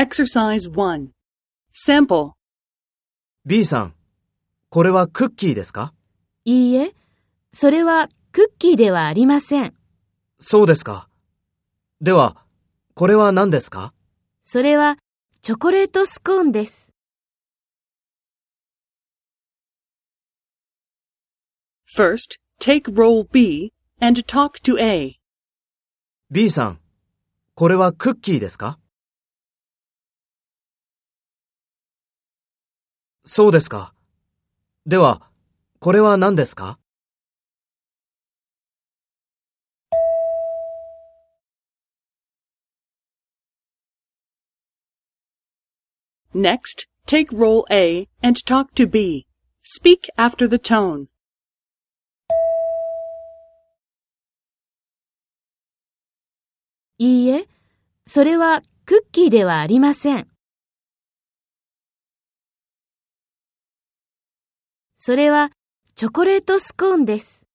Exercise 1. Sample. B さん、これはクッキーですか？いいえ、それはクッキーではありません。そうですか。では、これは何ですか？それはチョコレートスコーンです。First, take role B and talk to A. ?B さん、これはクッキーですか？そうですか。では、これは何ですか Next, take role A and talk to B. Speak after the tone. いいえ、それはクッキーではありません。それはチョコレートスコーンです。